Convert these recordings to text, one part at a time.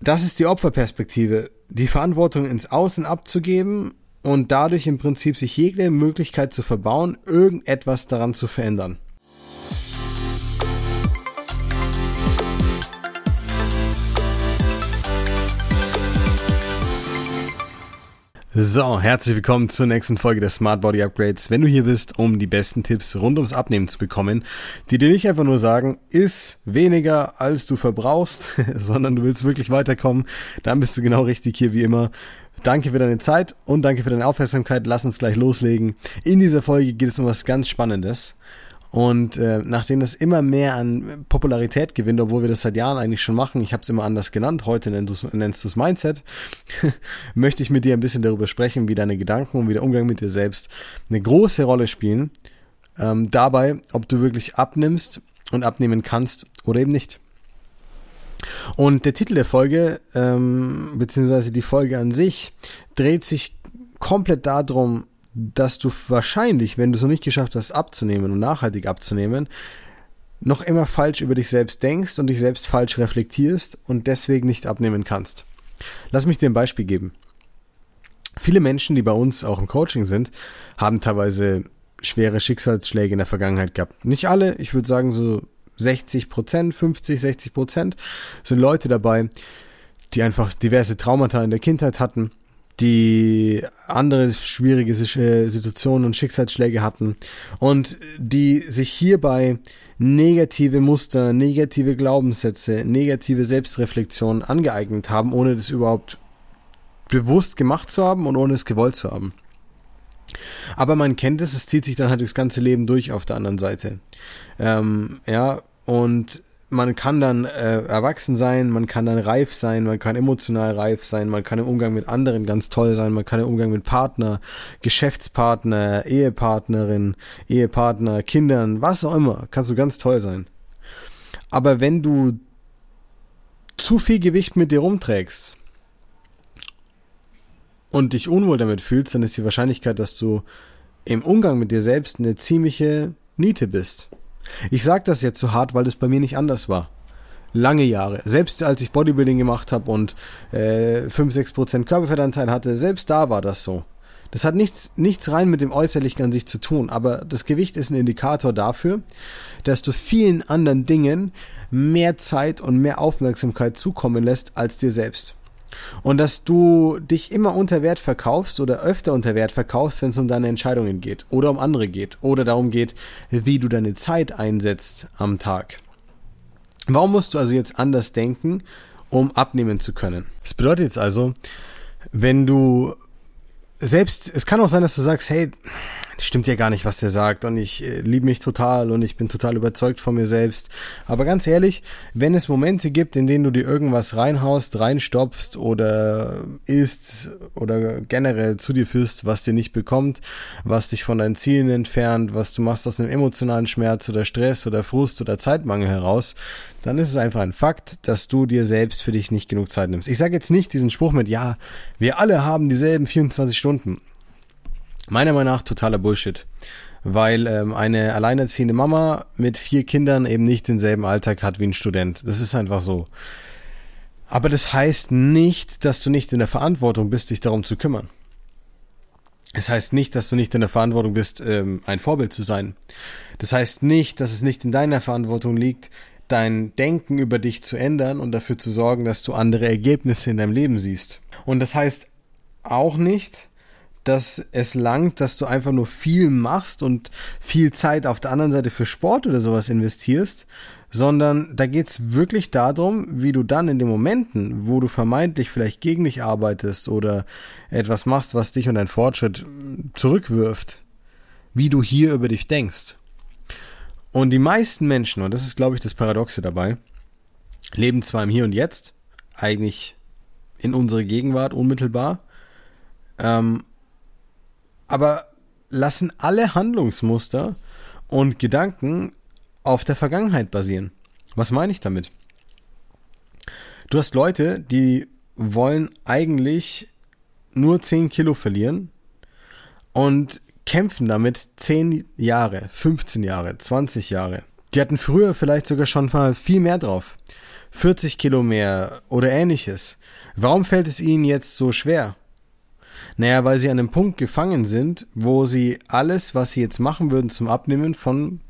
das ist die Opferperspektive, die Verantwortung ins Außen abzugeben und dadurch im Prinzip sich jede Möglichkeit zu verbauen, irgendetwas daran zu verändern. So, herzlich willkommen zur nächsten Folge der Smart Body Upgrades. Wenn du hier bist, um die besten Tipps rund ums Abnehmen zu bekommen, die dir nicht einfach nur sagen, iss weniger als du verbrauchst, sondern du willst wirklich weiterkommen, dann bist du genau richtig hier wie immer. Danke für deine Zeit und danke für deine Aufmerksamkeit. Lass uns gleich loslegen. In dieser Folge geht es um was ganz Spannendes. Und äh, nachdem das immer mehr an Popularität gewinnt, obwohl wir das seit Jahren eigentlich schon machen, ich habe es immer anders genannt, heute nennst du es Mindset, möchte ich mit dir ein bisschen darüber sprechen, wie deine Gedanken und wie der Umgang mit dir selbst eine große Rolle spielen. Ähm, dabei, ob du wirklich abnimmst und abnehmen kannst oder eben nicht. Und der Titel der Folge, ähm, beziehungsweise die Folge an sich, dreht sich komplett darum, dass du wahrscheinlich, wenn du es noch nicht geschafft hast, abzunehmen und nachhaltig abzunehmen, noch immer falsch über dich selbst denkst und dich selbst falsch reflektierst und deswegen nicht abnehmen kannst. Lass mich dir ein Beispiel geben. Viele Menschen, die bei uns auch im Coaching sind, haben teilweise schwere Schicksalsschläge in der Vergangenheit gehabt. Nicht alle, ich würde sagen so 60 Prozent, 50, 60 Prozent sind Leute dabei, die einfach diverse Traumata in der Kindheit hatten, die andere schwierige äh, Situationen und Schicksalsschläge hatten und die sich hierbei negative Muster, negative Glaubenssätze, negative Selbstreflexion angeeignet haben, ohne das überhaupt bewusst gemacht zu haben und ohne es gewollt zu haben. Aber man kennt es, es zieht sich dann halt durchs ganze Leben durch auf der anderen Seite. Ähm, ja, und man kann dann äh, erwachsen sein, man kann dann reif sein, man kann emotional reif sein, man kann im Umgang mit anderen ganz toll sein, man kann im Umgang mit Partner, Geschäftspartner, Ehepartnerin, Ehepartner, Kindern, was auch immer, kannst du ganz toll sein. Aber wenn du zu viel Gewicht mit dir rumträgst und dich unwohl damit fühlst, dann ist die Wahrscheinlichkeit, dass du im Umgang mit dir selbst eine ziemliche Niete bist. Ich sage das jetzt so hart, weil es bei mir nicht anders war. Lange Jahre. Selbst als ich Bodybuilding gemacht habe und äh, 5-6% Körperfettanteil hatte, selbst da war das so. Das hat nichts, nichts rein mit dem Äußerlichen an sich zu tun, aber das Gewicht ist ein Indikator dafür, dass du vielen anderen Dingen mehr Zeit und mehr Aufmerksamkeit zukommen lässt als dir selbst. Und dass du dich immer unter Wert verkaufst oder öfter unter Wert verkaufst, wenn es um deine Entscheidungen geht oder um andere geht oder darum geht, wie du deine Zeit einsetzt am Tag. Warum musst du also jetzt anders denken, um abnehmen zu können? Das bedeutet jetzt also, wenn du selbst, es kann auch sein, dass du sagst, hey, stimmt ja gar nicht, was der sagt und ich äh, liebe mich total und ich bin total überzeugt von mir selbst. Aber ganz ehrlich, wenn es Momente gibt, in denen du dir irgendwas reinhaust, reinstopfst oder isst oder generell zu dir führst, was dir nicht bekommt, was dich von deinen Zielen entfernt, was du machst aus einem emotionalen Schmerz oder Stress oder Frust oder Zeitmangel heraus, dann ist es einfach ein Fakt, dass du dir selbst für dich nicht genug Zeit nimmst. Ich sage jetzt nicht diesen Spruch mit, ja, wir alle haben dieselben 24 Stunden. Meiner Meinung nach totaler Bullshit. Weil ähm, eine alleinerziehende Mama mit vier Kindern eben nicht denselben Alltag hat wie ein Student. Das ist einfach so. Aber das heißt nicht, dass du nicht in der Verantwortung bist, dich darum zu kümmern. Es heißt nicht, dass du nicht in der Verantwortung bist, ähm, ein Vorbild zu sein. Das heißt nicht, dass es nicht in deiner Verantwortung liegt, dein Denken über dich zu ändern und dafür zu sorgen, dass du andere Ergebnisse in deinem Leben siehst. Und das heißt auch nicht, dass es langt, dass du einfach nur viel machst und viel Zeit auf der anderen Seite für Sport oder sowas investierst, sondern da geht's wirklich darum, wie du dann in den Momenten, wo du vermeintlich vielleicht gegen dich arbeitest oder etwas machst, was dich und dein Fortschritt zurückwirft, wie du hier über dich denkst. Und die meisten Menschen, und das ist, glaube ich, das Paradoxe dabei, leben zwar im Hier und Jetzt, eigentlich in unserer Gegenwart unmittelbar, ähm, aber lassen alle Handlungsmuster und Gedanken auf der Vergangenheit basieren. Was meine ich damit? Du hast Leute, die wollen eigentlich nur 10 Kilo verlieren und kämpfen damit 10 Jahre, 15 Jahre, 20 Jahre. Die hatten früher vielleicht sogar schon mal viel mehr drauf. 40 Kilo mehr oder ähnliches. Warum fällt es ihnen jetzt so schwer? Naja, weil sie an einem Punkt gefangen sind, wo sie alles, was sie jetzt machen würden zum Abnehmen, von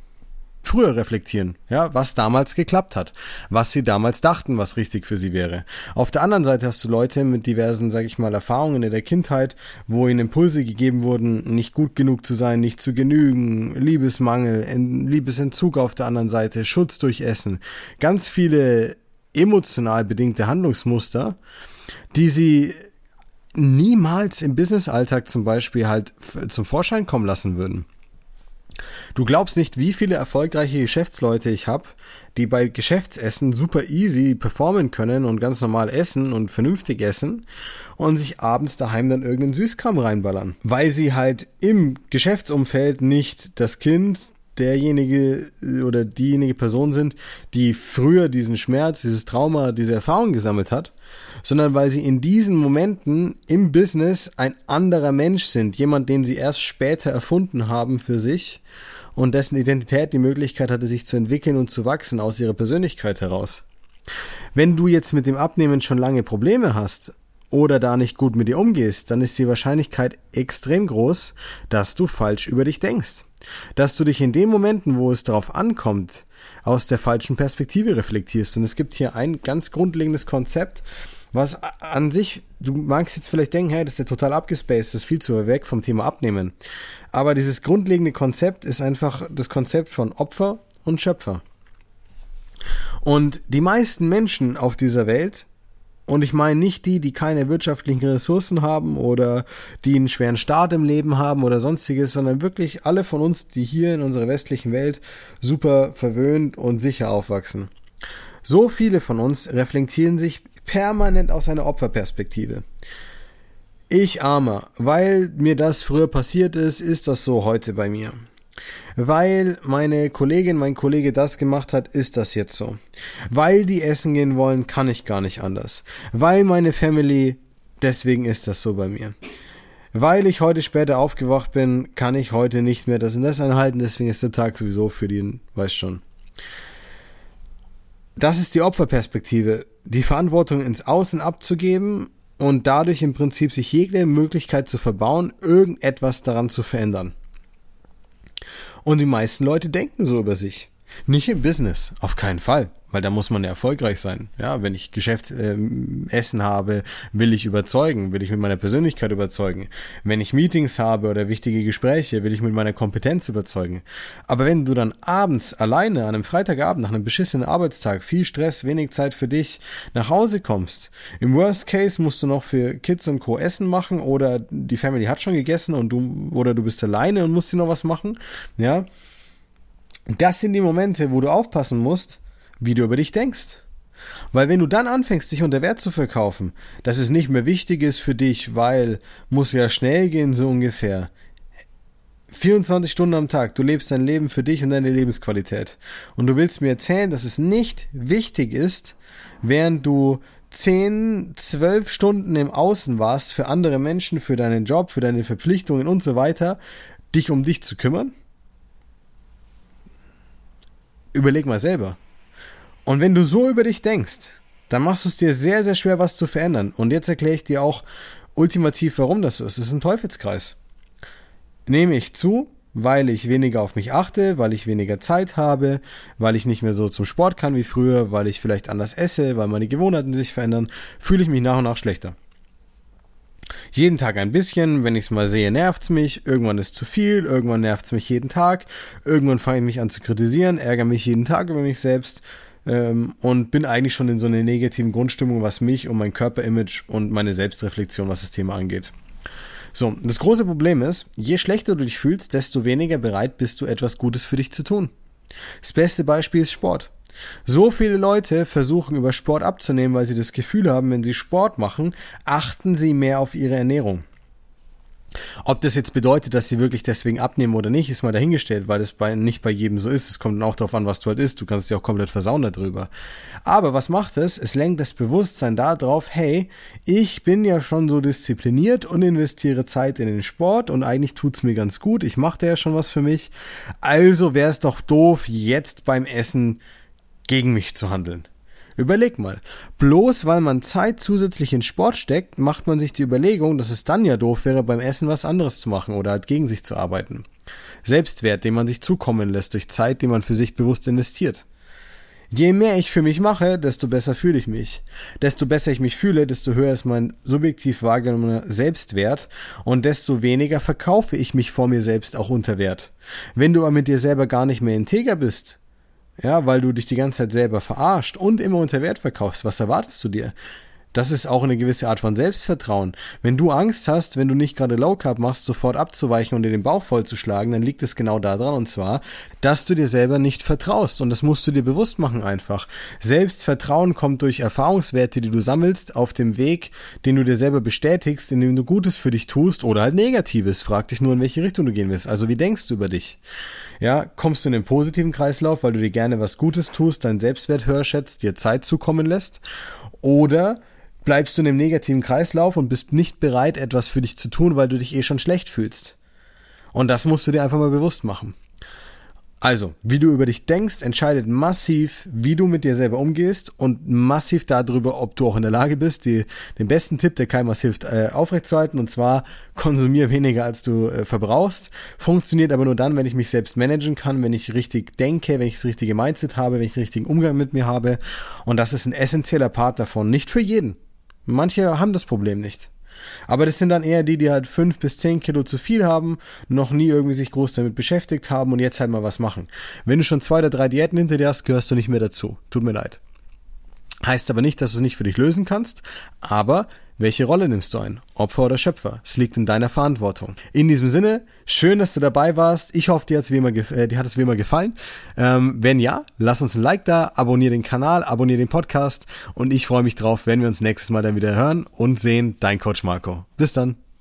früher reflektieren, ja, was damals geklappt hat, was sie damals dachten, was richtig für sie wäre. Auf der anderen Seite hast du Leute mit diversen, sag ich mal, Erfahrungen in der Kindheit, wo ihnen Impulse gegeben wurden, nicht gut genug zu sein, nicht zu genügen, Liebesmangel, Liebesentzug auf der anderen Seite, Schutz durch Essen, ganz viele emotional bedingte Handlungsmuster, die sie niemals im Businessalltag zum Beispiel halt zum Vorschein kommen lassen würden. Du glaubst nicht, wie viele erfolgreiche Geschäftsleute ich habe, die bei Geschäftsessen super easy performen können und ganz normal essen und vernünftig essen und sich abends daheim dann irgendeinen Süßkram reinballern. Weil sie halt im Geschäftsumfeld nicht das Kind, derjenige oder diejenige Person sind, die früher diesen Schmerz, dieses Trauma, diese Erfahrung gesammelt hat, sondern weil sie in diesen Momenten im Business ein anderer Mensch sind, jemand, den sie erst später erfunden haben für sich und dessen Identität die Möglichkeit hatte, sich zu entwickeln und zu wachsen aus ihrer Persönlichkeit heraus. Wenn du jetzt mit dem Abnehmen schon lange Probleme hast oder da nicht gut mit dir umgehst, dann ist die Wahrscheinlichkeit extrem groß, dass du falsch über dich denkst. Dass du dich in den Momenten, wo es darauf ankommt, aus der falschen Perspektive reflektierst. Und es gibt hier ein ganz grundlegendes Konzept, was an sich, du magst jetzt vielleicht denken, hey, das ist ja total abgespaced, das ist viel zu weg vom Thema Abnehmen. Aber dieses grundlegende Konzept ist einfach das Konzept von Opfer und Schöpfer. Und die meisten Menschen auf dieser Welt und ich meine nicht die, die keine wirtschaftlichen Ressourcen haben oder die einen schweren Start im Leben haben oder sonstiges, sondern wirklich alle von uns, die hier in unserer westlichen Welt super verwöhnt und sicher aufwachsen. So viele von uns reflektieren sich permanent aus einer Opferperspektive. Ich armer, weil mir das früher passiert ist, ist das so heute bei mir. Weil meine Kollegin, mein Kollege das gemacht hat, ist das jetzt so. Weil die essen gehen wollen, kann ich gar nicht anders. Weil meine Family, deswegen ist das so bei mir. Weil ich heute später aufgewacht bin, kann ich heute nicht mehr das und das einhalten, deswegen ist der Tag sowieso für den, weiß schon. Das ist die Opferperspektive, die Verantwortung ins Außen abzugeben und dadurch im Prinzip sich jede Möglichkeit zu verbauen, irgendetwas daran zu verändern. Und die meisten Leute denken so über sich. Nicht im Business, auf keinen Fall weil da muss man ja erfolgreich sein. Ja, wenn ich Geschäftsessen ähm, habe, will ich überzeugen, will ich mit meiner Persönlichkeit überzeugen. Wenn ich Meetings habe oder wichtige Gespräche, will ich mit meiner Kompetenz überzeugen. Aber wenn du dann abends alleine an einem Freitagabend nach einem beschissenen Arbeitstag, viel Stress, wenig Zeit für dich, nach Hause kommst, im Worst Case musst du noch für Kids und Co. Essen machen oder die Family hat schon gegessen und du oder du bist alleine und musst dir noch was machen, ja. Das sind die Momente, wo du aufpassen musst, wie du über dich denkst. Weil wenn du dann anfängst, dich unter Wert zu verkaufen, dass es nicht mehr wichtig ist für dich, weil muss ja schnell gehen, so ungefähr. 24 Stunden am Tag, du lebst dein Leben für dich und deine Lebensqualität. Und du willst mir erzählen, dass es nicht wichtig ist, während du 10, 12 Stunden im Außen warst für andere Menschen, für deinen Job, für deine Verpflichtungen und so weiter, dich um dich zu kümmern? Überleg mal selber. Und wenn du so über dich denkst, dann machst du es dir sehr, sehr schwer, was zu verändern. Und jetzt erkläre ich dir auch ultimativ, warum das so ist. Es ist ein Teufelskreis. Nehme ich zu, weil ich weniger auf mich achte, weil ich weniger Zeit habe, weil ich nicht mehr so zum Sport kann wie früher, weil ich vielleicht anders esse, weil meine Gewohnheiten sich verändern, fühle ich mich nach und nach schlechter. Jeden Tag ein bisschen, wenn ich es mal sehe, nervt es mich, irgendwann ist zu viel, irgendwann nervt es mich jeden Tag, irgendwann fange ich mich an zu kritisieren, ärgere mich jeden Tag über mich selbst ähm, und bin eigentlich schon in so einer negativen Grundstimmung, was mich und mein Körperimage und meine Selbstreflexion, was das Thema angeht. So, das große Problem ist, je schlechter du dich fühlst, desto weniger bereit bist du, etwas Gutes für dich zu tun. Das beste Beispiel ist Sport. So viele Leute versuchen über Sport abzunehmen, weil sie das Gefühl haben, wenn sie Sport machen, achten sie mehr auf ihre Ernährung. Ob das jetzt bedeutet, dass sie wirklich deswegen abnehmen oder nicht, ist mal dahingestellt, weil es bei, nicht bei jedem so ist. Es kommt dann auch darauf an, was du halt isst. Du kannst es ja auch komplett versauen darüber. Aber was macht es? Es lenkt das Bewusstsein darauf, hey, ich bin ja schon so diszipliniert und investiere Zeit in den Sport und eigentlich tut's mir ganz gut. Ich mache ja schon was für mich. Also wäre es doch doof, jetzt beim Essen gegen mich zu handeln. Überleg mal. Bloß weil man Zeit zusätzlich in Sport steckt, macht man sich die Überlegung, dass es dann ja doof wäre, beim Essen was anderes zu machen oder halt gegen sich zu arbeiten. Selbstwert, den man sich zukommen lässt durch Zeit, die man für sich bewusst investiert. Je mehr ich für mich mache, desto besser fühle ich mich. Desto besser ich mich fühle, desto höher ist mein subjektiv wahrgenommener Selbstwert und desto weniger verkaufe ich mich vor mir selbst auch unter Wert. Wenn du aber mit dir selber gar nicht mehr integer bist, ja, weil du dich die ganze Zeit selber verarscht und immer unter Wert verkaufst, was erwartest du dir? Das ist auch eine gewisse Art von Selbstvertrauen. Wenn du Angst hast, wenn du nicht gerade Low Carb machst, sofort abzuweichen und dir den Bauch vollzuschlagen, dann liegt es genau daran und zwar, dass du dir selber nicht vertraust und das musst du dir bewusst machen einfach. Selbstvertrauen kommt durch Erfahrungswerte, die du sammelst auf dem Weg, den du dir selber bestätigst, indem du Gutes für dich tust oder halt Negatives. Frag dich nur, in welche Richtung du gehen willst. Also wie denkst du über dich? Ja, kommst du in den positiven Kreislauf, weil du dir gerne was Gutes tust, deinen Selbstwert höher schätzt, dir Zeit zukommen lässt? Oder bleibst du in einem negativen Kreislauf und bist nicht bereit, etwas für dich zu tun, weil du dich eh schon schlecht fühlst. Und das musst du dir einfach mal bewusst machen. Also, wie du über dich denkst, entscheidet massiv, wie du mit dir selber umgehst und massiv darüber, ob du auch in der Lage bist, die, den besten Tipp, der keinem was hilft, äh, aufrechtzuerhalten, und zwar konsumier weniger, als du äh, verbrauchst. Funktioniert aber nur dann, wenn ich mich selbst managen kann, wenn ich richtig denke, wenn ich das richtige Mindset habe, wenn ich den richtigen Umgang mit mir habe. Und das ist ein essentieller Part davon. Nicht für jeden. Manche haben das Problem nicht. Aber das sind dann eher die, die halt fünf bis zehn Kilo zu viel haben, noch nie irgendwie sich groß damit beschäftigt haben und jetzt halt mal was machen. Wenn du schon zwei oder drei Diäten hinter dir hast, gehörst du nicht mehr dazu. Tut mir leid. Heißt aber nicht, dass du es nicht für dich lösen kannst, aber welche Rolle nimmst du ein? Opfer oder Schöpfer? Es liegt in deiner Verantwortung. In diesem Sinne, schön, dass du dabei warst. Ich hoffe, dir, wie immer, äh, dir hat es wie immer gefallen. Ähm, wenn ja, lass uns ein Like da, abonniere den Kanal, abonniere den Podcast und ich freue mich drauf, wenn wir uns nächstes Mal dann wieder hören und sehen. Dein Coach Marco. Bis dann.